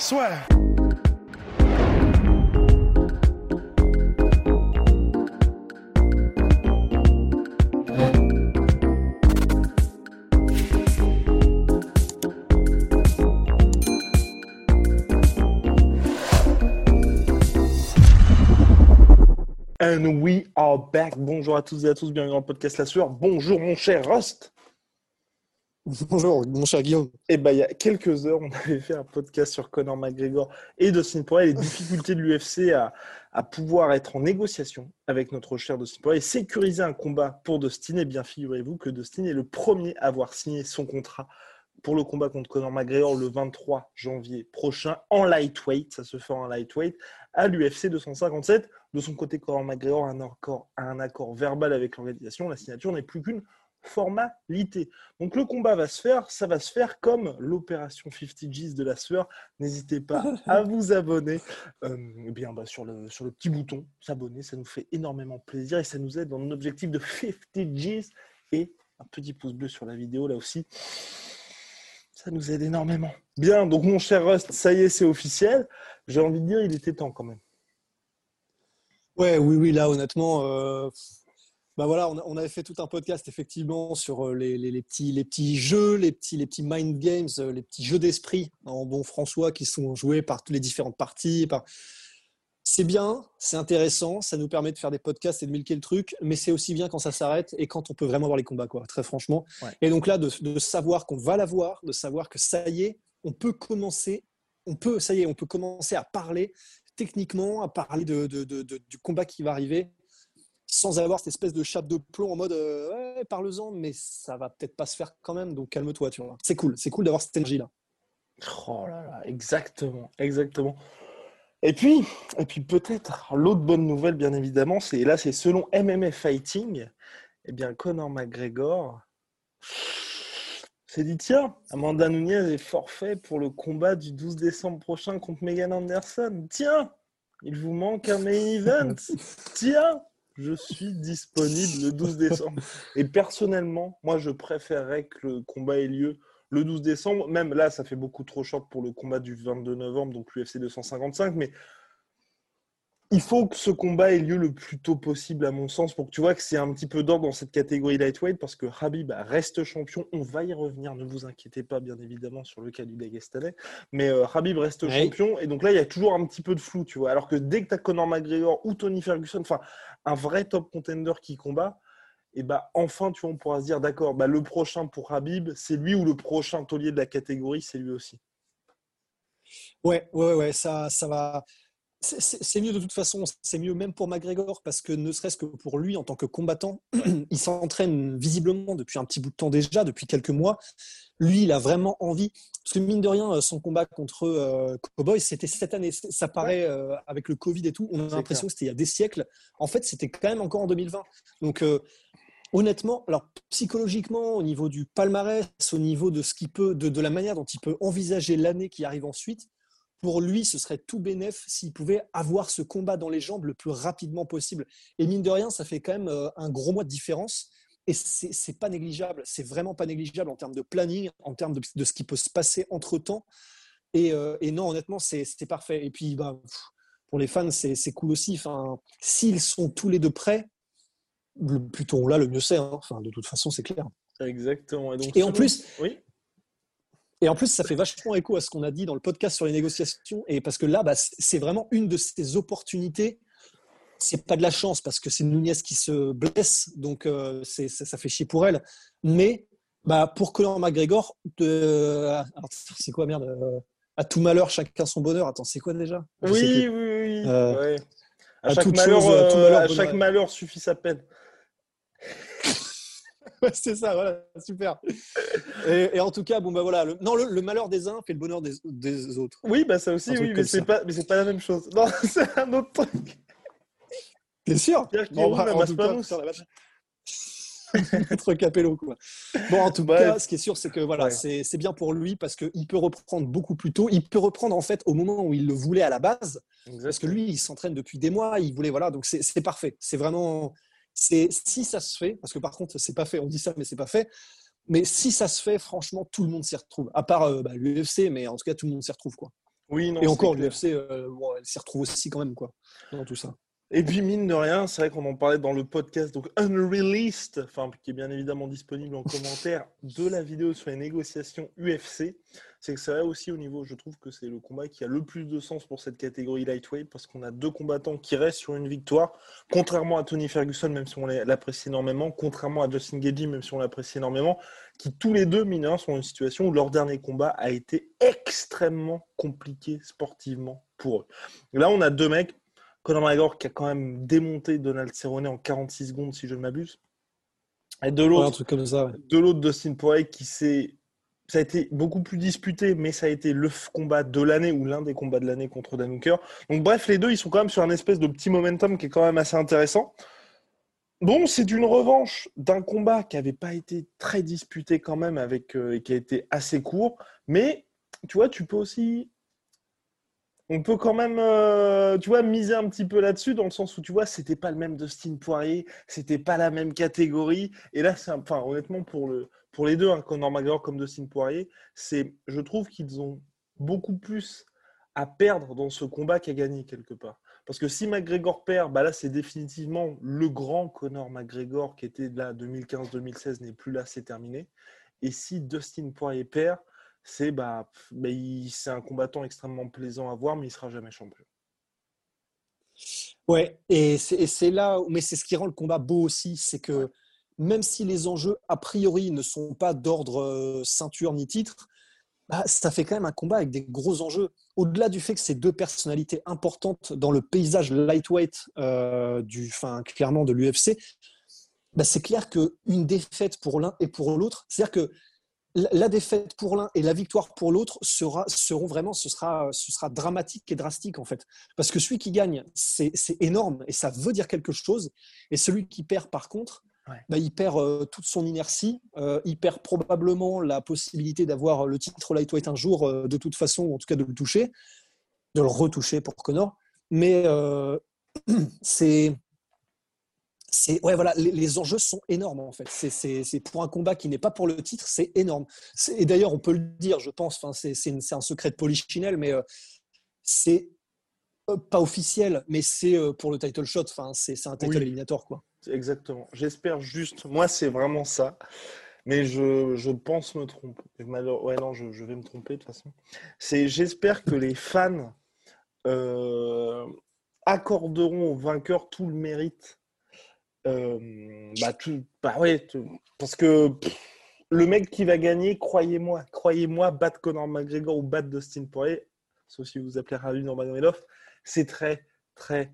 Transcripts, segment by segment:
Soit. And we are back. Bonjour à tous et à tous, bienvenue dans le podcast La Sueur. Bonjour mon cher Rust. Bonjour, mon cher Guillaume. Eh ben, il y a quelques heures, on avait fait un podcast sur Conor McGregor et Dustin Poirier, les difficultés de l'UFC à, à pouvoir être en négociation avec notre cher Dustin Poirier et sécuriser un combat pour Dustin. Et bien, figurez-vous que Dustin est le premier à avoir signé son contrat pour le combat contre Conor McGregor le 23 janvier prochain en lightweight. Ça se fait en lightweight à l'UFC 257. De son côté, Conor McGregor a un accord verbal avec l'organisation. La signature n'est plus qu'une formalité. Donc le combat va se faire, ça va se faire comme l'opération 50 G's de la sueur. N'hésitez pas à vous abonner euh, eh bien, bah, sur, le, sur le petit bouton s'abonner, ça nous fait énormément plaisir et ça nous aide dans notre objectif de 50 G's et un petit pouce bleu sur la vidéo là aussi. Ça nous aide énormément. Bien, donc mon cher Rust, ça y est, c'est officiel. J'ai envie de dire, il était temps quand même. Ouais, oui, oui, là, honnêtement, euh, bah voilà, on, on avait fait tout un podcast effectivement sur euh, les, les- les petits, les petits jeux, les petits, les petits mind games, euh, les petits jeux d'esprit en bon François qui sont joués par toutes les différentes parties. Par... C'est bien, c'est intéressant, ça nous permet de faire des podcasts et de milquer le truc, mais c'est aussi bien quand ça s'arrête et quand on peut vraiment voir les combats, quoi, très franchement. Ouais. Et donc là, de, de savoir qu'on va l'avoir, de savoir que ça y est, on peut commencer, on peut, ça y est, on peut commencer à parler techniquement, à parler de, de- de- de- du combat qui va arriver, sans avoir cette espèce de chape de plomb en mode euh, ouais, parle-en, mais ça va peut-être pas se faire quand même, donc calme-toi, tu vois. C'est cool, c'est cool d'avoir cette énergie-là. Oh là là, exactement, exactement. Et puis, et puis peut-être l'autre bonne nouvelle, bien évidemment, c'est là, c'est selon MMA Fighting, eh bien Conor McGregor s'est dit tiens, Amanda Nunes est forfait pour le combat du 12 décembre prochain contre Megan Anderson. Tiens, il vous manque un main event. Tiens, je suis disponible le 12 décembre. Et personnellement, moi, je préférerais que le combat ait lieu le 12 décembre. Même là, ça fait beaucoup trop short pour le combat du 22 novembre, donc l'UFC 255. Mais il faut que ce combat ait lieu le plus tôt possible, à mon sens, pour que tu vois que c'est un petit peu d'ordre dans cette catégorie lightweight, parce que Habib reste champion. On va y revenir, ne vous inquiétez pas, bien évidemment, sur le cas du Dagestanais. Mais euh, Habib reste champion. Et donc là, il y a toujours un petit peu de flou, tu vois. Alors que dès que tu as Conor McGregor ou Tony Ferguson, enfin, un vrai top contender qui combat, et bah enfin, tu vois, on pourra se dire, d'accord, bah, le prochain pour Habib, c'est lui, ou le prochain taulier de la catégorie, c'est lui aussi. Ouais, ouais, ouais, ça, ça va. C'est- mieux de toute façon, c'est mieux même pour McGregor parce que ne serait-ce que pour lui en tant que combattant, il s'entraîne visiblement depuis un petit bout de temps déjà, depuis quelques mois. Lui, il a vraiment envie. Parce que mine de rien, euh, son combat contre euh, Cowboy, c'était cette année. Ça paraît euh, avec le Covid et tout, on a l'impression que c'était il y a des siècles. En fait, c'était quand même encore en 2020. Donc, euh, honnêtement, alors psychologiquement, au niveau du palmarès, au niveau de ce qu'il peut, de, de la manière dont il peut envisager l'année qui arrive ensuite, pour lui, ce serait tout bénef s'il pouvait avoir ce combat dans les jambes le plus rapidement possible. Et mine de rien, ça fait quand même euh, un gros mois de différence. Et c'est pas négligeable. C'est vraiment pas négligeable en termes de planning, en termes de, de ce qui peut se passer entre temps. Et, euh, et non, honnêtement, c'est parfait. Et puis, bah, pour les fans, c'est cool aussi. Enfin, S'ils sont tous les deux prêts, le plus tôt on l'a, le mieux c'est. hein. Enfin, de toute façon, c'est clair. Exactement. Et, donc, Et en plus, Oui. Et en plus, ça fait vachement écho à ce qu'on a dit dans le podcast sur les négociations. Et parce que là, bah, c'est vraiment une de ces opportunités. C'est pas de la chance parce que c'est Nunez qui se blesse, donc euh, ça, ça fait chier pour elle. Mais bah, pour Conor McGregor, de... alors, c'est quoi merde euh, À tout malheur, chacun son bonheur. Attends, c'est quoi déjà? Je Oui, oui, oui. Euh, ouais. À, à chaque malheur, chose, euh, malheur, à bonheur. chaque malheur suffit sa peine. c'est ça, voilà, super. Et, en tout cas, bon, bah voilà, le, non, le, malheur des uns fait le bonheur des, des autres. Oui, bah ça aussi, oui, mais c'est pas, mais c'est pas la même chose. Non, c'est un autre truc. Bien sûr? Bon, bah, en tout cas, Notre capello, quoi. Bon, en tout cas, ce qui est sûr, c'est que voilà, c'est bien pour lui parce qu'il peut reprendre beaucoup plus tôt. Il peut reprendre en fait au moment où il le voulait à la base. Parce que lui, il s'entraîne depuis des mois. Il voulait, voilà, donc c'est parfait. C'est vraiment. Si ça se fait, parce que par contre, c'est pas fait, on dit ça, mais c'est pas fait. Mais si ça se fait, franchement, tout le monde s'y retrouve. À part euh, bah, l'UFC, mais en tout cas, tout le monde s'y retrouve. Quoi. Oui, Et encore, l'UFC, euh, elle s'y retrouve aussi quand même. Quoi, dans tout ça. Et puis, mine de rien, c'est vrai qu'on en parlait dans le podcast, donc Unreleased, enfin, qui est bien évidemment disponible en commentaire de la vidéo sur les négociations UFC. C'est que c'est vrai aussi au niveau, je trouve que c'est le combat qui a le plus de sens pour cette catégorie lightweight, parce qu'on a deux combattants qui restent sur une victoire, contrairement à Tony Ferguson, même si on l'apprécie énormément, contrairement à Justin Gagey, même si on l'apprécie énormément, qui tous les deux, mine sont dans une situation où leur dernier combat a été extrêmement compliqué sportivement pour eux. là, on a deux mecs Conor McGregor qui a quand même démonté Donald Cerrone en 46 secondes, si je ne m'abuse. Et de l'autre, de l'autre, Dustin Poirier qui s'est ça a été beaucoup plus disputé, mais ça a été le combat de l'année ou l'un des combats de l'année contre Dan Hooker. Donc bref, les deux, ils sont quand même sur un espèce de petit momentum qui est quand même assez intéressant. Bon, c'est une revanche d'un combat qui n'avait pas été très disputé quand même avec euh, et qui a été assez court, mais tu vois, tu peux aussi on peut quand même, euh, tu vois, miser un petit peu là-dessus, dans le sens où, tu vois, c'était pas le même Dustin Poirier, c'était pas la même catégorie. Et là, c'est, enfin, honnêtement, pour, le, pour les deux, hein, Conor McGregor comme Dustin Poirier, c'est, je trouve qu'ils ont beaucoup plus à perdre dans ce combat qu'à gagner quelque part. Parce que si McGregor perd, bah là, c'est définitivement le grand Conor McGregor qui était là 2015-2016 n'est plus là, c'est terminé. Et si Dustin Poirier perd, c'est bah, c'est un combattant extrêmement plaisant à voir, mais il sera jamais champion. Ouais, et c'est là, mais c'est ce qui rend le combat beau aussi, c'est que même si les enjeux a priori ne sont pas d'ordre euh, ceinture ni titre, bah, ça fait quand même un combat avec des gros enjeux. Au-delà du fait que c'est deux personnalités importantes dans le paysage lightweight euh, du, fin, clairement de l'UFC, bah, c'est clair qu'une défaite pour l'un et pour l'autre, c'est-à-dire que la défaite pour l'un et la victoire pour l'autre sera, seront vraiment, ce sera, ce sera dramatique et drastique en fait. Parce que celui qui gagne, c'est énorme et ça veut dire quelque chose. Et celui qui perd par contre, bah, il perd euh, toute son inertie, euh, il perd probablement la possibilité d'avoir le titre lightweight un jour euh, de toute façon, ou en tout cas de le toucher, de le retoucher pour Connor. Mais c'est ouais voilà les, enjeux sont énormes en fait. C'est pour un combat qui n'est pas pour le titre c'est énorme. Et d'ailleurs on peut le dire je pense enfin c'est un secret de polichinelle mais euh, c'est euh, pas officiel mais c'est euh, pour le title shot enfin c'est un title éliminatoire quoi. Exactement. J'espère juste moi c'est vraiment ça mais je, je, pense me tromper ouais non je, je, vais me tromper de toute façon. C'est j'espère que les fans accorderont au vainqueur tout le mérite euh, bah, bah ouais, parce que le mec qui va gagner, croyez-moi, croyez-moi, battre Conor McGregor ou battre Dustin Poirier, sauf si vous appelez Ravi Nurmagomedov, c'est très, très,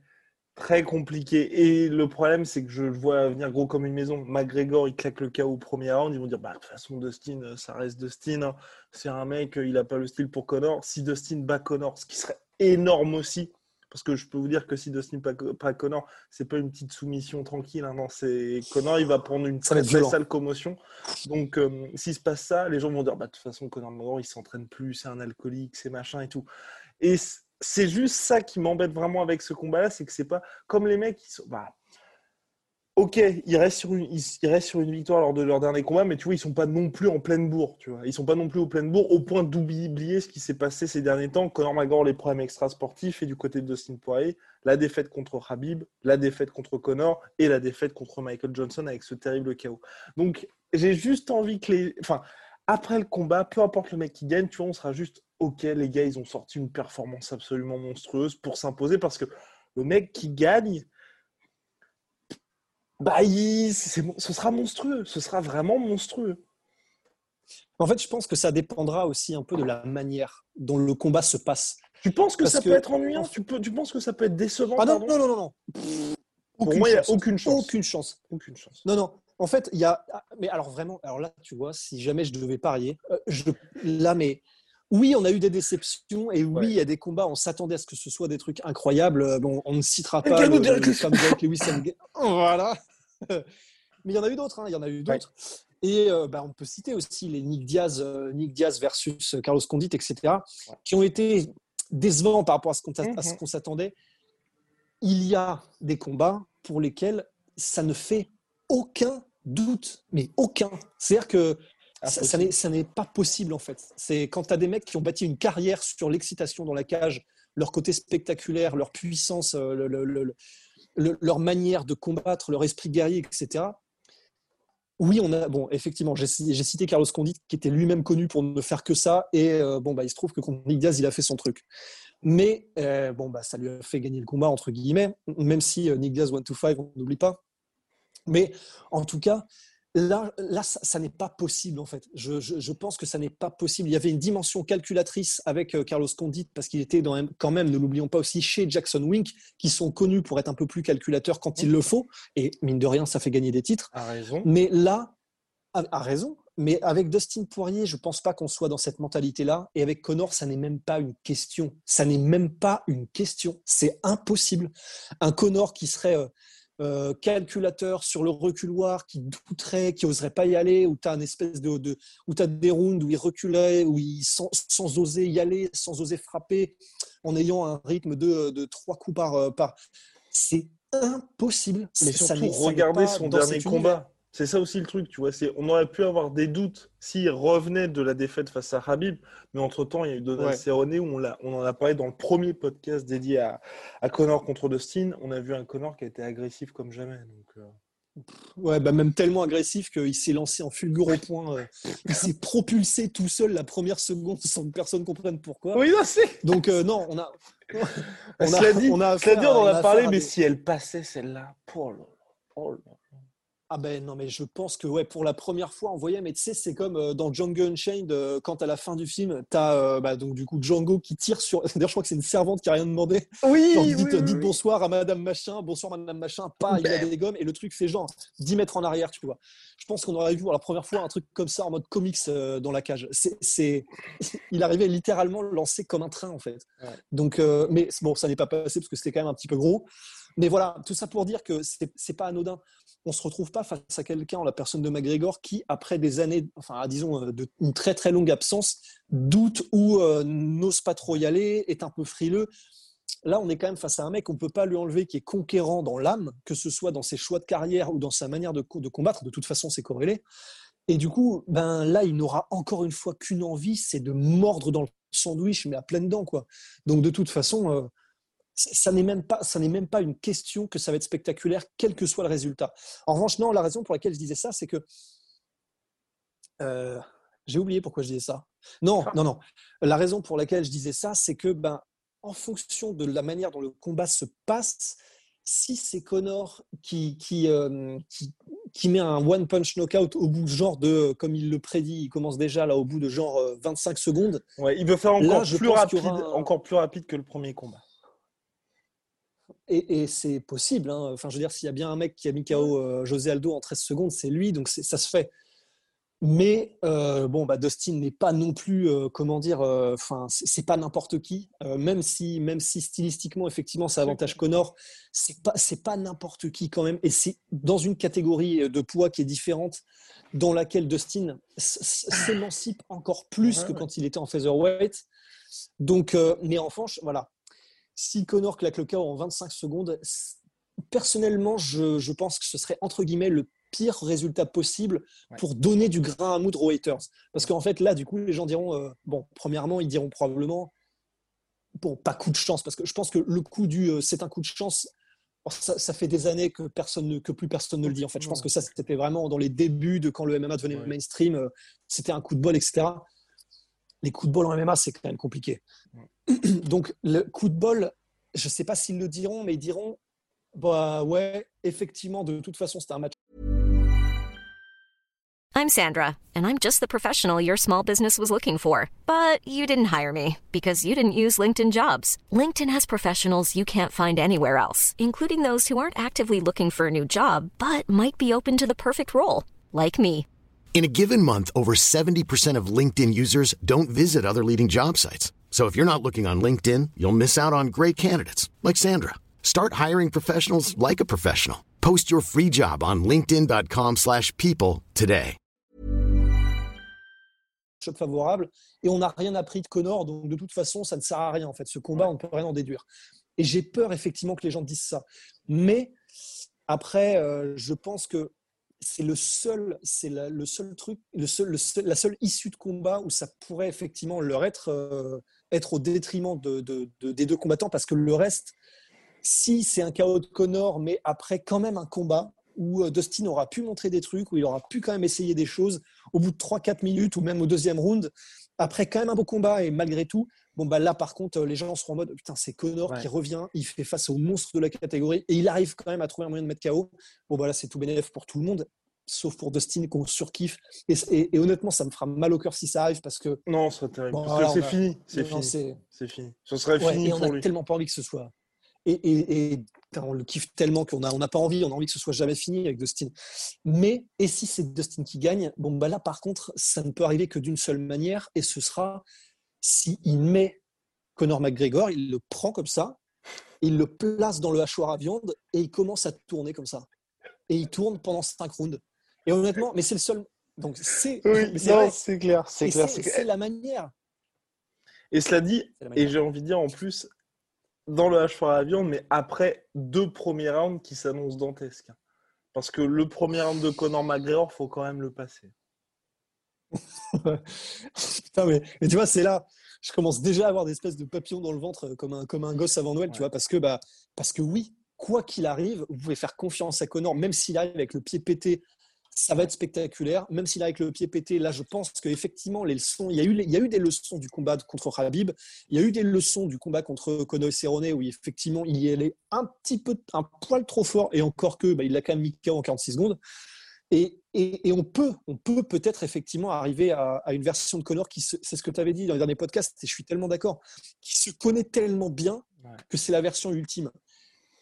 très compliqué. Et le problème, c'est que je le vois venir gros comme une maison. McGregor, il claque le KO au premier round. Ils vont dire, bah, de toute façon, Dustin, ça reste Dustin. Hein. C'est un mec, il n'a pas le style pour Conor. Si Dustin bat Conor, ce qui serait énorme aussi, parce que je peux vous dire que si Dustin pas Connor, c'est pas une petite soumission tranquille. Hein, non, c'est Connor, il va prendre une très, très sale commotion. Donc, euh, s'il se passe ça, les gens vont dire bah, de toute façon, Connor McGregor, il s'entraîne plus, c'est un alcoolique, c'est machin et tout. Et c'est juste ça qui m'embête vraiment avec ce combat-là, c'est que c'est pas comme les mecs qui sont. Bah, ok, ils restent, sur une, victoire lors de leur dernier combat, mais tu vois, ils sont pas non plus en pleine bourre, tu vois. Ils sont pas non plus au pleine bourre, au point d'oublier ce qui s'est passé ces derniers temps. Conor McGregor, les problèmes extra-sportifs, et du côté de Dustin Poirier, la défaite contre Habib, la défaite contre Conor, et la défaite contre Michael Johnson avec ce terrible chaos. Donc, j'ai juste envie que les... Enfin, après le combat, peu importe le mec qui gagne, tu vois, on sera juste, ok, les gars, ils ont sorti une performance absolument monstrueuse pour s'imposer, parce que le mec qui gagne bah, ce sera monstrueux. Ce sera vraiment monstrueux. En fait, je pense que ça dépendra aussi un peu de la manière dont le combat se passe. Tu penses que ça peut être ennuyant tu, peux, tu penses que ça peut être décevant Ah non, non, non, non, Pour moi, il n'y a aucune chance. Aucune chance. Aucune chance. Non, non. En fait, il y a. Mais alors vraiment, alors là, tu vois, si jamais je devais parier, euh, je, là, mais oui, on a eu des déceptions et oui, il y a des combats. On s'attendait à ce que ce soit des trucs incroyables. Euh, bon, on ne citera pas le, le, le Lewis Voilà. Mais il y en a eu d'autres. Hein, il y en a eu d'autres. Et euh, bah, on peut citer aussi les Nick Diaz, Nick Diaz versus Carlos Condit, etc., qui ont été décevants par rapport à ce qu'on mm-hmm. s'attendait. Il y a des combats pour lesquels ça ne fait aucun doute, mais aucun. C'est-à-dire que ça, ça n'est pas possible en fait. C'est quand tu as des mecs qui ont bâti une carrière sur l'excitation dans la cage, leur côté spectaculaire, leur puissance, euh, leur manière de combattre, leur esprit guerrier, etc. Oui, on a bon, effectivement, j'ai cité Carlos Condit qui était lui-même connu pour ne faire que ça, et euh, bon, bah, il se trouve que contre Nick Diaz, il a fait son truc. Mais euh, bon, bah, ça lui a fait gagner le combat entre guillemets, même si Nick Diaz 1 to 5, on n'oublie pas. Mais en tout cas, là, là ça, n'est pas possible en fait. Je, pense que ça n'est pas possible. Il y avait une dimension calculatrice avec euh, Carlos Condit parce qu'il était dans, quand même, ne l'oublions pas aussi, chez Jackson Wink, qui sont connus pour être un peu plus calculateurs quand il le faut. Et mine de rien, ça fait gagner des titres. A raison. Mais là, a, raison. Mais avec Dustin Poirier, je pense pas qu'on soit dans cette mentalité-là. Et avec Connor, ça n'est même pas une question. Ça n'est même pas une question. C'est impossible. Un Connor qui serait euh, calculateur sur le reculoir qui douterait, qui oserait pas y aller, où tu as une espèce de, de où tu as des rounds où il reculait, où il sans, sans, oser y aller, sans oser frapper, en ayant un rythme de, de trois coups par euh, par. C'est impossible. Mais surtout, regardez son dernier combat. C'est ça aussi le truc, tu vois. On aurait pu avoir des doutes s'il revenait de la défaite face à Habib, mais entre-temps, il y a eu Donald Cerrone où on, on, en a parlé dans le premier podcast dédié à, à, Connor contre Dustin. On a vu un Connor qui a été agressif comme jamais. Donc, euh. Ouais, bah même tellement agressif qu'il s'est lancé en fulgure au point. Euh. il s'est propulsé tout seul la première seconde sans que personne comprenne pourquoi. Oui, c'est. Donc, euh, non, on a. on a, dit, on a, on en a, parlé, mais si elle passait celle-là, oh oh. Ah ben non, mais je pense que ouais, pour la première fois, on voyait, mais tu sais, c'est comme euh, dans Django Unchained, euh, quand à la fin du film, tu as euh, bah, donc, du coup Django qui tire sur. D'ailleurs, je crois que c'est une servante qui a rien demandé. Oui, dites, bonsoir à Madame Machin, bonsoir Madame Machin, pas, il a des gommes, et le truc fait genre 10 mètres en arrière, tu vois. Je pense qu'on aurait vu pour la première fois un truc comme ça en mode comics dans la cage. C'est, il arrivait littéralement lancé comme un train, en fait. Donc, mais bon, ça n'est pas passé parce que c'était quand même un petit peu gros. Mais voilà, tout ça pour dire que c'est pas anodin on se retrouve pas face à quelqu'un, la personne de McGregor, qui, après des années, enfin, disons, euh, de, une très très longue absence, doute ou euh, n'ose pas trop y aller, est un peu frileux. Là, on est quand même face à un mec qu'on ne peut pas lui enlever, qui est conquérant dans l'âme, que ce soit dans ses choix de carrière ou dans sa manière de, de combattre. De toute façon, c'est corrélé. Et du coup, ben là, il n'aura encore une fois qu'une envie, c'est de mordre dans le sandwich, mais à pleines dents, quoi. Donc, de toute façon, euh, ça n'est même pas ça n'est même pas une question que ça va être spectaculaire quel que soit le résultat. En revanche, non, la raison pour laquelle je disais ça, c'est que euh, j'ai oublié pourquoi je disais ça. Non, non, non. La raison pour laquelle je disais ça, c'est que ben en fonction de la manière dont le combat se passe, si c'est Connor qui qui, euh, qui, qui met un one punch knockout au bout genre de comme il le prédit, il commence déjà là au bout de genre 25 euh, secondes. Ouais, il veut faire encore plus rapide, encore plus rapide que le premier combat. Et, c'est possible. Hein. Enfin, je veux dire, s'il y a bien un mec qui a mis KO euh, José Aldo en 13 secondes, c'est lui, donc ça se fait. Mais euh, bon, bah, Dustin n'est pas non plus, euh, comment dire, enfin, c'est pas n'importe qui. même si, même si stylistiquement, effectivement, ça avantage Connor, c'est pas, c'est pas n'importe qui quand même. Et c'est dans une catégorie de poids qui est différente, dans laquelle Dustin s'émancipe encore plus que quand il était en featherweight. Donc, mais en revanche, voilà, si Connor claque le KO en 25 secondes, personnellement, je, pense que ce serait entre guillemets le pire résultat possible pour donner du grain à moudre aux haters. Parce qu'en fait, là, du coup, les gens diront, euh, bon, premièrement, ils diront probablement, bon, pas coup de chance, parce que je pense que le coup du euh, c'est un coup de chance, ça, fait des années que, personne que plus personne ne le dit. En fait, je pense que ça, c'était vraiment dans les débuts de quand le MMA devenait mainstream, euh, c'était un coup de bol, etc. Les coups de bol en MMA, c'est quand même compliqué. Donc, le coup de bol, je ne sais pas s'ils le diront, mais ils diront bah ouais, effectivement, de toute façon, c'était un match. I'm Sandra, and I'm just the professional your small business was looking for. But you didn't hire me because you didn't use LinkedIn jobs. LinkedIn has professionals you can't find anywhere else, including those who aren't actively looking for a new job but might be open to the perfect role, like me. In a given month, over 70% of LinkedIn users don't visit other leading job sites. So if you're not looking on LinkedIn, you'll miss out on great candidates like Sandra. Start hiring professionals like a professional. Post your free job on linkedin.com/people slash people today. choc favorable et on n'a rien appris de Connor, donc de toute façon, ça ne sert à rien en fait. Ce combat, on ne peut rien en déduire. Et j'ai peur effectivement que les gens disent ça. Mais après, euh, je pense que c'est le seul, c'est le seul truc, la seule issue de combat où ça pourrait effectivement leur être, euh, être au détriment de, de- de- des deux combattants, parce que le reste, si c'est un chaos de Connor, mais après quand même un combat où euh, Dustin aura pu montrer des trucs, où il aura pu quand même essayer des choses, au bout de 3-4 minutes ou même au deuxième round, après quand même un beau combat et malgré tout, bon bah là par contre les gens seront en mode putain c'est Connor Ouais. qui revient, il fait face au monstre de la catégorie et il arrive quand même à trouver un moyen de mettre KO. Bon bah là c'est tout bénéf pour tout le monde, sauf pour Dustin qu'on surkiffe. Et, et- et honnêtement ça me fera mal au cœur si ça arrive parce que Non, ce serait terrible. Bon, parce alors, que on c'est fini. C'est fini. c'est- fini. Ce serait Ouais, fini et on a lui. tellement pas envie que ce soit. Et, et- et, putain, on le kiffe tellement qu'on a, on n'a pas envie, on a envie que ce soit jamais fini avec Dustin. Mais, et si c'est Dustin qui gagne, bon, bah là, par contre, ça ne peut arriver que d'une seule manière, et ce sera s'il met Conor McGregor, il le prend comme ça, il le place dans le hachoir à viande, et il commence à tourner comme ça. Et il tourne pendant 5 rounds. Et honnêtement, mais c'est le seul. Donc, c'est. Oui, c'est clair. C'est clair. c'est la manière. Et cela dit, et j'ai envie de dire en plus, dans le hachoir à viande, mais après deux premiers rounds qui s'annoncent dantesques. Parce que le premier round de Conor McGregor, faut quand même le passer. Putain, mais, mais tu vois, c'est là, je commence déjà à avoir des espèces de papillons dans le ventre euh, comme un, comme un gosse avant Noël, tu vois, parce que, bah, parce que oui, quoi qu'il arrive, vous pouvez faire confiance à Connor, même s'il arrive avec le pied pété, ça va être spectaculaire. Même s'il arrive avec le pied pété, là, je pense qu'effectivement, les leçons, il y, a eu, les- il y a eu des leçons du combat contre Habib, il y a eu des leçons du combat contre Conor Cerrone, où effectivement, il y allait un petit peu, un poil trop fort, et encore que, bah, il l'a quand même mis KO en 46 secondes. Et, et- et on peut, on peut peut-être effectivement arriver à, à une version de Connor qui, se- c'est ce que tu avais dit dans les derniers podcasts, et je suis tellement d'accord, qui se connaît tellement bien que c'est la version ultime.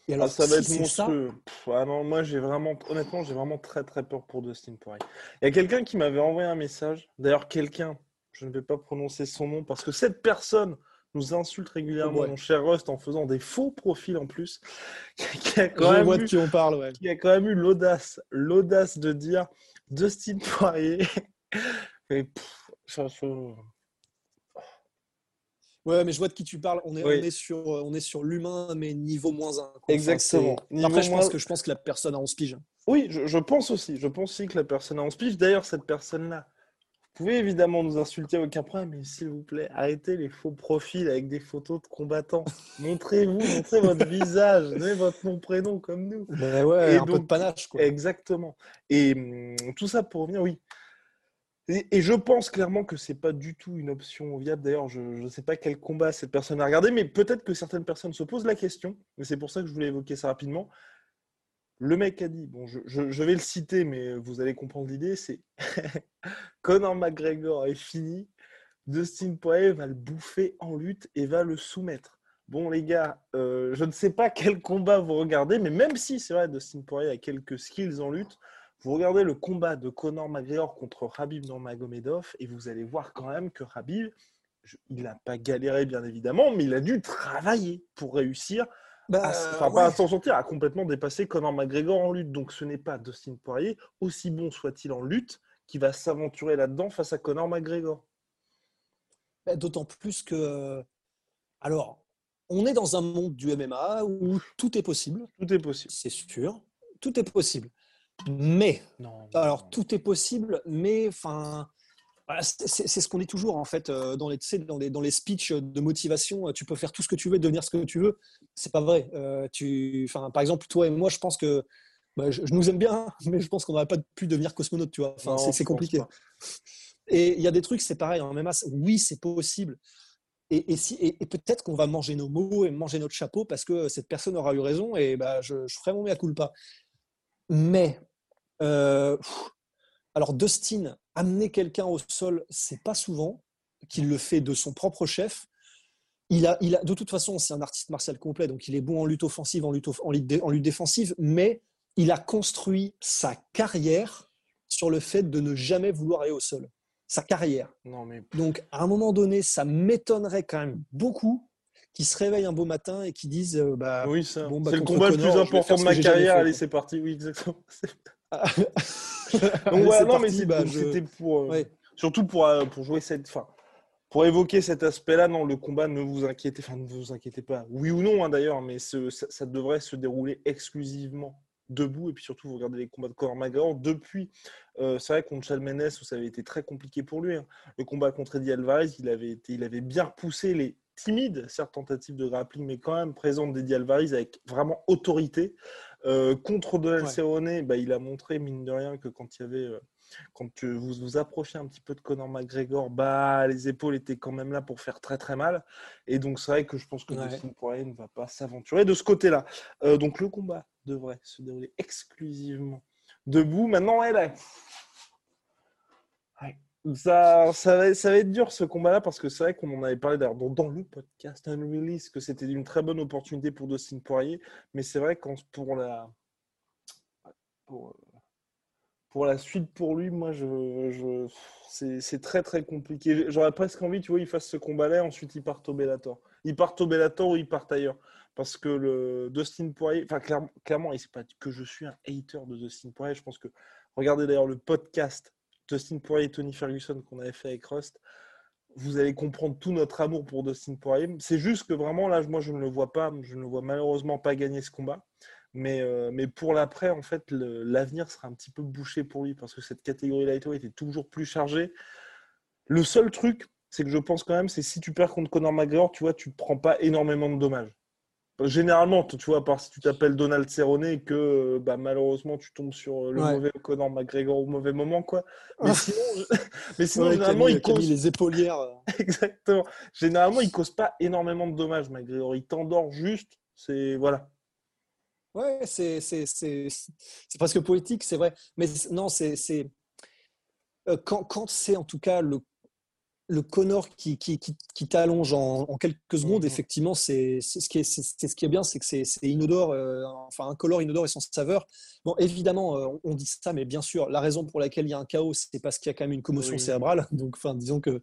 Et Ah, alors, ça va si être ça, monstrueux. Pff, ah non, moi, j'ai vraiment, honnêtement, j'ai vraiment très très peur pour Dustin Poirier. Il y a quelqu'un qui m'avait envoyé un message. D'ailleurs, quelqu'un, je ne vais pas prononcer son nom parce que cette personne nous insulte régulièrement, ouais. mon cher Rust, en faisant des faux profils en plus, qui a quand même eu- de qui on parle. Ouais. qui a quand même eu l'audace, l'audace de dire Dustin Poirier. Et pff, ça, ça- Ouais, mais je vois de qui tu parles. On est, Oui. on est sur, euh, on est sur l'humain, mais niveau moins 1. Exactement. Niveau Après, je pense, moins- que, je pense que la personne a 11 piges. Oui, je, je pense aussi. Je pense aussi que la personne a 11 piges. D'ailleurs, cette personne-là, vous pouvez évidemment nous insulter, aucun problème, mais s'il vous plaît, arrêtez les faux profils avec des photos de combattants. Montrez-vous, montrez votre visage, donnez votre nom, prénom comme nous. Ouais, Et un peu de panache. Quoi. Exactement. Et hum, tout ça pour revenir, oui. Et, et je pense clairement que c'est pas du tout une option viable. D'ailleurs, je ne sais pas quel combat cette personne a regardé, mais peut-être que certaines personnes se posent la question. Mais c'est pour ça que je voulais évoquer ça rapidement. Le mec a dit, bon, je, vais le citer, mais vous allez comprendre l'idée, c'est Conor McGregor est fini, Dustin Poirier va le bouffer en lutte et va le soumettre. Bon, les gars, euh, je ne sais pas quel combat vous regardez, mais même si c'est vrai, Dustin Poirier a quelques skills en lutte, vous regardez le combat de Conor McGregor contre Khabib Nurmagomedov et vous allez voir quand même que Khabib, je- il n'a pas galéré bien évidemment, mais il a dû travailler pour réussir Bah, à, s- enfin, pas à s'en sortir, à complètement dépasser Conor McGregor en lutte. Donc ce n'est pas Dustin Poirier, aussi bon soit-il en lutte, qui va s'aventurer là-dedans face à Conor McGregor. Bah, D'autant plus que. Alors, on est dans un monde du MMA où tout est possible, Tout est possible. c'est sûr. Tout est possible. Mais, Non. alors, tout est possible, mais enfin. Voilà, c'est ce qu'on dit toujours en fait euh, dans les, dans les dans les speeches de motivation. euh, Tu peux faire tout ce que tu veux, devenir ce que tu veux. C'est pas vrai. Euh, tu, par exemple, toi et moi, je pense que bah, je, je nous aime bien, mais je pense qu'on n'aurait pas pu devenir cosmonaute. Tu vois. Enfin, c'est- compliqué. Et il y a des trucs, c'est pareil, en MMA, oui, c'est possible. Et, et si, et, et peut-être qu'on va manger nos mots et manger notre chapeau parce que cette personne aura eu raison et bah, je, je ferai mon mea culpa. Mais euh, Alors, Dustin, amener quelqu'un au sol, c'est pas souvent qu'il le fait de son propre chef. Il a, il a, de toute façon, c'est un artiste martial complet, donc il est bon en lutte offensive, en lutte, en lutte défensive, mais il a construit sa carrière sur le fait de ne jamais vouloir aller au sol. Sa carrière. Non, mais... Donc, à un moment donné, ça m'étonnerait quand même beaucoup qu'ils se réveillent un beau matin et qu'ils disent euh, bah, Oui, ça. bon, bah, c'est le combat le plus important de ma carrière. fait, Allez, c'est parti. Oui, exactement. Donc, voilà, c'est non, mais bah, c'était pour. euh, Ouais. Surtout pour, euh, pour jouer cette. Enfin, pour évoquer cet aspect-là, non, le combat, ne vous inquiétez, enfin, ne vous inquiétez pas. Oui ou non, hein, d'ailleurs, mais ce- ça, ça devrait se dérouler exclusivement debout. Et puis surtout, vous regardez les combats de Conor McGregor depuis. euh, c'est vrai contre Charles Mendes, où ça avait été très compliqué pour lui. hein. Le combat contre Eddie Alvarez, il avait, été, il avait bien repoussé les timides, certes tentatives de grappling, mais quand même présentes d'Eddie Alvarez avec vraiment autorité. Euh, contre Donald Ouais. Cerrone, bah, il a montré, mine de rien, que quand il y avait. euh, quand vous vous approchez un petit peu de Conor McGregor, bah, les épaules étaient quand même là pour faire très très mal. Et donc c'est vrai que je pense que Ouais. Dustin Poirier ne va pas s'aventurer de ce côté-là. Euh, donc le combat devrait se dérouler exclusivement debout. Maintenant, là, ouais. Ça, va, ça va être dur ce combat-là parce que c'est vrai qu'on en avait parlé dans, dans le podcast Unreleased que c'était une très bonne opportunité pour Dustin Poirier. Mais c'est vrai que pour la, pour, la suite pour lui, moi, je, je, c'est très très compliqué. J'aurais presque envie, tu vois, il fasse ce combat-là, ensuite il part au Bellator. Il part au Bellator ou il part ailleurs. Parce que le Dustin Poirier, enfin clairement, clairement, et c'est pas que je suis un hater de Dustin Poirier, je pense que, regardez d'ailleurs le podcast Dustin Poirier et Tony Ferguson qu'on avait fait avec Rust, vous allez comprendre tout notre amour pour Dustin Poirier. C'est juste que vraiment, là, moi, je ne le vois pas, je ne le vois malheureusement pas gagner ce combat. Mais, euh, pour l'après, en fait, l'avenir sera un petit peu bouché pour lui parce que cette catégorie lightweight est toujours plus chargée. Le seul truc, c'est que je pense quand même, c'est si tu perds contre Conor McGregor, tu vois, tu ne prends pas énormément de dommages. Généralement, tu vois, à part si tu t'appelles Donald Cerrone et que euh, bah, malheureusement tu tombes sur euh, le Ouais. mauvais Conor McGregor au mauvais moment, quoi. Mais sinon, mais sinon Ouais, généralement, il cause... Les épaulières. euh, Exactement. Généralement, il cause pas énormément de dommages, McGregor. Il t'endort juste. C'est voilà. Ouais, c'est c'est- c'est- c'est presque poétique, c'est vrai. Mais non, c'est c'est- quand, quand c'est en tout cas le, le Connor qui, qui, qui, qui t'allonge en, en quelques secondes, Mhm. effectivement, c'est ce, qui est- ce qui est bien, c'est que c'est inodore, euh, enfin incolore, inodore et sans saveur. Bon, évidemment, euh, on dit ça, mais bien sûr, la raison pour laquelle il y a un chaos, c'est parce qu'il y a quand même une commotion Oui. cérébrale. Donc, enfin, disons que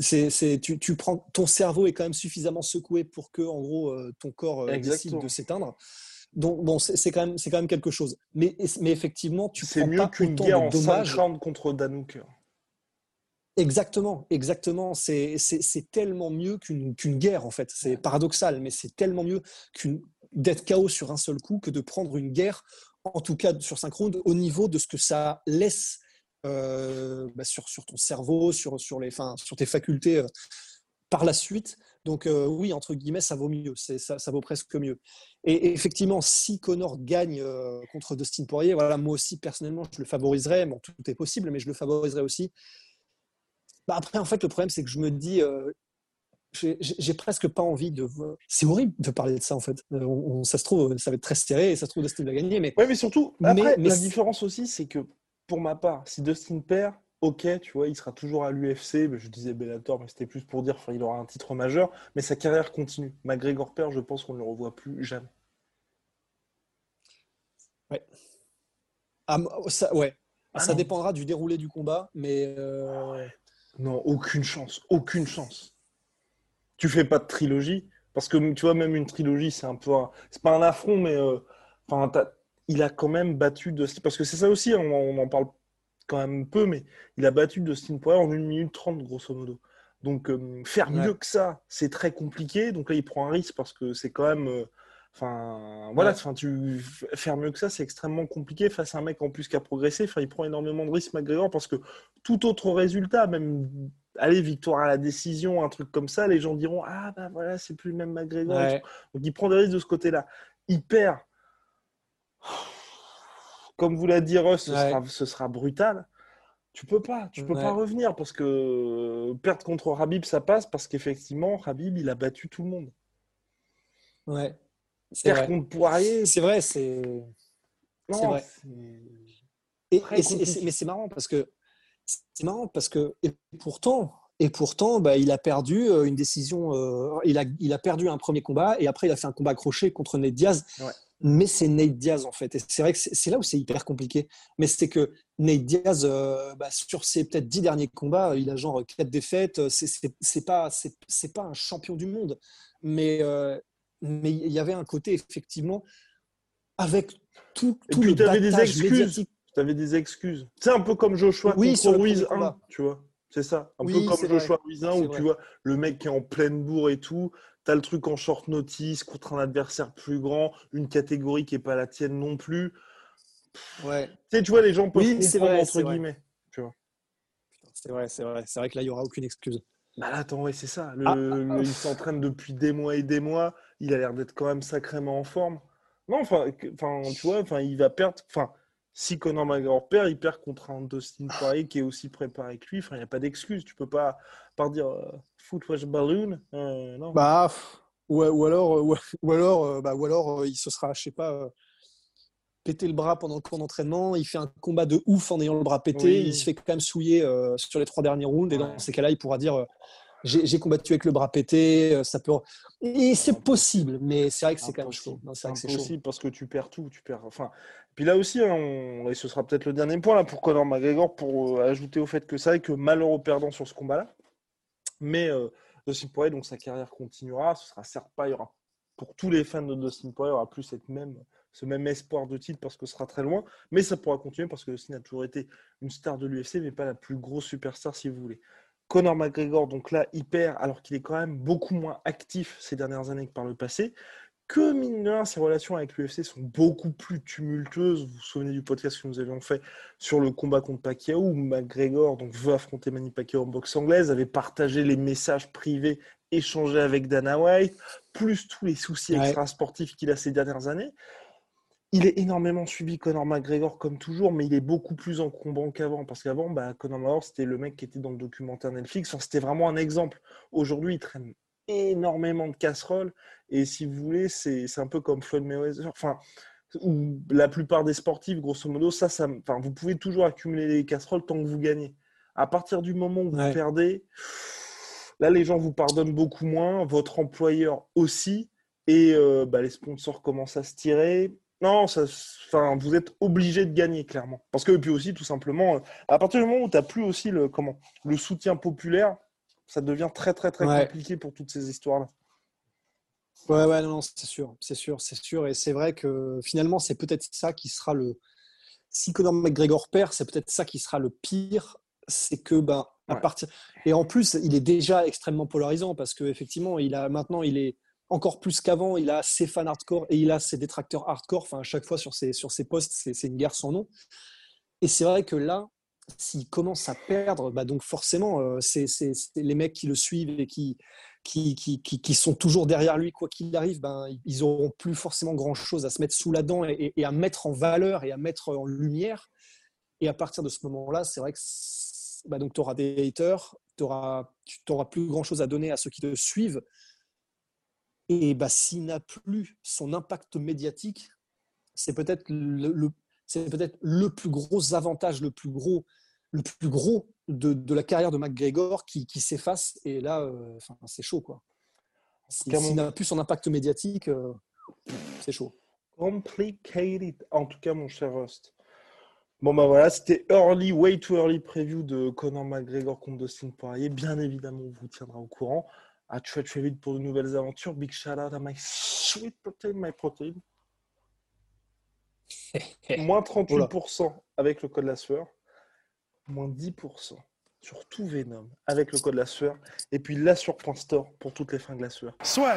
c'est tu, tu prends, ton cerveau est quand même suffisamment secoué pour que, en gros, euh, ton corps euh, décide de s'éteindre. Donc, bon, c'est quand, même- c'est quand même quelque chose. Mais, mais effectivement, tu C'est prends mieux pas qu'une autant guerre de en 5 dommages. contre Dan Hooker. Exactement, exactement. C'est tellement mieux qu'une qu'une guerre, en fait. C'est paradoxal, mais c'est tellement mieux qu'une d'être KO sur un seul coup que de prendre une guerre, en tout cas sur 5 rounds, au niveau de ce que ça laisse euh, bah, sur, sur ton cerveau, sur, sur, les, enfin, sur tes facultés euh, par la suite. Donc euh, oui, entre guillemets, ça vaut mieux, ça, ça vaut presque mieux. Et, effectivement, si Connor gagne contre Dustin Poirier, voilà, moi aussi personnellement, je le favoriserais. Bon, tout est possible, mais je le favoriserais aussi. Bah, après, en fait, le problème, c'est que je me dis, euh, j'ai presque pas envie de. C'est horrible de parler de ça, en fait. Euh, on- on- ça se trouve, ça va être très serré et ça se trouve, Dustin va gagner. Mais Ouais, mais surtout, Mais- après, mais la différence aussi, c'est que pour ma part, si Dustin perd, ok, tu vois, il sera toujours à l'UFC. Je disais Bellator, mais c'était plus pour dire qu'il aura un titre majeur, mais sa carrière continue. McGregor perd, je pense qu'on ne le revoit plus jamais. ah, ça, ouais, Ah ça non. dépendra du déroulé du combat. Mais euh, Non, aucune chance, aucune chance. Tu fais pas de trilogie, parce que tu vois, même une trilogie, c'est un peu un... C'est pas un affront, mais euh, enfin, il a quand même battu Dustin. Parce que c'est ça aussi, on, on en parle quand même peu, mais il a battu Dustin Poirier en 1 minute 30, grosso modo. Donc, euh, faire Ouais. mieux que ça, c'est très compliqué. Donc là, il prend un risque parce que c'est quand même. euh, Enfin, voilà, enfin, tu faire mieux que ça, c'est extrêmement compliqué face à un mec en plus qui a progressé. Enfin, il prend énormément de risques, McGregor, parce que tout autre résultat, même allez, victoire à la décision, un truc comme ça, les gens diront Ah, bah voilà, c'est plus le même McGregor. ouais. Donc, il prend des risques de ce côté-là. Il perd. Comme vous l'a dit Russ, ce, Ouais. sera, ce sera brutal. Tu peux pas, tu peux Ouais. pas revenir parce que euh, perdre contre Habib, ça passe parce qu'effectivement, Habib, il a battu tout le monde. ouais. C'est contre Poirier, C'est vrai, c'est. non, c'est vrai. Et, mais c'est marrant parce que c'est marrant parce que et pourtant et pourtant bah, il a perdu euh, une décision. Euh, il, a, il a perdu un premier combat et après il a fait un combat accroché contre Nate Diaz. Mais c'est Nate Diaz en fait. Et c'est vrai que c'est là où c'est hyper compliqué. Mais c'est que Nate Diaz, euh, bah, sur ses peut-être dix derniers combats, il a genre quatre défaites. C'est pas, c'est pas un champion du monde. Mais, mais il y avait un côté effectivement avec tout, tout le des excuses. Tu avais des excuses. C'est un peu comme Joshua oui, contre Ruiz 1, tu vois. C'est ça. Un peu comme Joshua Ruiz 1 où tu vois le mec qui est en pleine bourre et tout. Tu as le truc en short notice contre un adversaire plus grand, une catégorie qui n'est pas la tienne non plus. Ouais. Tu sais, tu vois, les gens peuvent oui, comprendre entre guillemets. Tu vois. C'est vrai, c'est vrai. C'est vrai que là, il n'y aura aucune excuse. Bah là, attends, ouais, c'est ça. Ah, le, ah, il s'entraîne depuis des mois et des mois. Il a l'air d'être quand même sacrément en forme. Non, enfin, tu vois, enfin, il va perdre. Enfin, si Conor McGregor perd, il perd contre un Dustin Poirier qui est aussi préparé que lui. Enfin, il n'y a pas d'excuse. Tu peux pas, par dire euh, footwash balloon. Euh, non. Bah, ou, ou, alors, ou, alors, euh, bah, ou alors, il se sera, je sais pas, péter le bras pendant le cours d'entraînement. Il fait un combat de ouf en ayant le bras pété. Il se fait quand même souiller sur les trois derniers rounds. Et dans ces cas-là, il pourra dire j'ai combattu avec le bras pété, euh, ça peut. Et c'est possible, mais c'est vrai que c'est quand même chaud. C'est possible parce que tu perds tout, tu perds. Enfin, puis là aussi, hein, et ce sera peut-être le dernier point là pour Conor McGregor pour euh, ajouter au fait que ça et que malheureux perdant sur ce combat-là. Mais euh, Dustin Poirier, donc sa carrière continuera. Ce sera certes pas, y aura pour tous les fans de Dustin Poirier, il y aura plus cette même ce même espoir de titre parce que ce sera très loin, mais ça pourra continuer parce que Dustin a toujours été une star de l'UFC, mais pas la plus grosse superstar si vous voulez. Conor McGregor, donc là, hyper, alors qu'il est quand même beaucoup moins actif ces dernières années que par le passé, que mine de rien, ses relations avec l'UFC sont beaucoup plus tumultueuses. Vous vous souvenez du podcast que nous avions fait sur le combat contre Pacquiao, où McGregor donc, veut affronter Manny Pacquiao en boxe anglaise, avait partagé les messages privés échangés avec Dana White, plus tous les soucis extra-sportifs qu'il a ces dernières années. Il est énormément suivi Conor McGregor comme toujours, mais il est beaucoup plus encombrant qu'avant. Parce qu'avant, bah, Conor McGregor, c'était le mec qui était dans le documentaire Netflix. c'était vraiment un exemple. Aujourd'hui, il traîne énormément de casseroles. Et si vous voulez, c'est un peu comme Floyd Mayweather. Enfin, ou la plupart des sportifs, grosso modo, ça, ça enfin, vous pouvez toujours accumuler les casseroles tant que vous gagnez. À partir du moment où vous perdez, là, les gens vous pardonnent beaucoup moins, votre employeur aussi, et euh, bah, les sponsors commencent à se tirer. Non, ça, enfin, vous êtes obligé de gagner, clairement. Parce que, et puis aussi, tout simplement, euh, à partir du moment où tu n'as plus aussi le, comment, le soutien populaire, ça devient très, très, très compliqué pour toutes ces histoires-là. Ouais, ouais, non, c'est sûr, c'est sûr, c'est sûr. Et c'est vrai que finalement, c'est peut-être ça qui sera le. Si Conor McGregor perd, c'est peut-être ça qui sera le pire. C'est que, ben, à partir. Et en plus, il est déjà extrêmement polarisant parce qu'effectivement, il a maintenant, il est encore plus qu'avant, il a ses fans hardcore et il a ses détracteurs hardcore. Enfin, à chaque fois sur ses, sur ses posts, c'est une guerre sans nom. Et c'est vrai que là, s'il commence à perdre, bah donc forcément, euh, c'est les mecs qui le suivent et qui, qui, qui, sont toujours derrière lui, quoi qu'il arrive, ben, ils n'auront plus forcément grand-chose à se mettre sous la dent et, à mettre en valeur et à mettre en lumière. Et à partir de ce moment-là, c'est vrai que bah tu auras des haters, tu n'auras plus grand-chose à donner à ceux qui te suivent. Et bah, s'il n'a plus son impact médiatique, c'est peut-être le, c'est peut-être le plus gros avantage, le plus gros, le plus gros de, de la carrière de McGregor qui, qui s'efface. Et là, euh, c'est chaud. quoi. S'il n'a plus son impact médiatique, euh, c'est chaud. Complicated, en tout cas, mon cher Rust. Bon, bah voilà, c'était early, way too early preview de Conor McGregor contre Dustin Poirier. Bien évidemment, on vous tiendra au courant à très très vite pour de nouvelles aventures. Big shout out à my sweet protein, my protein. Moins 38% avec le code la sueur. Moins 10% sur tout Venom avec le code la sueur. Et puis la sueur.store pour toutes les fins de la sueur. Soit.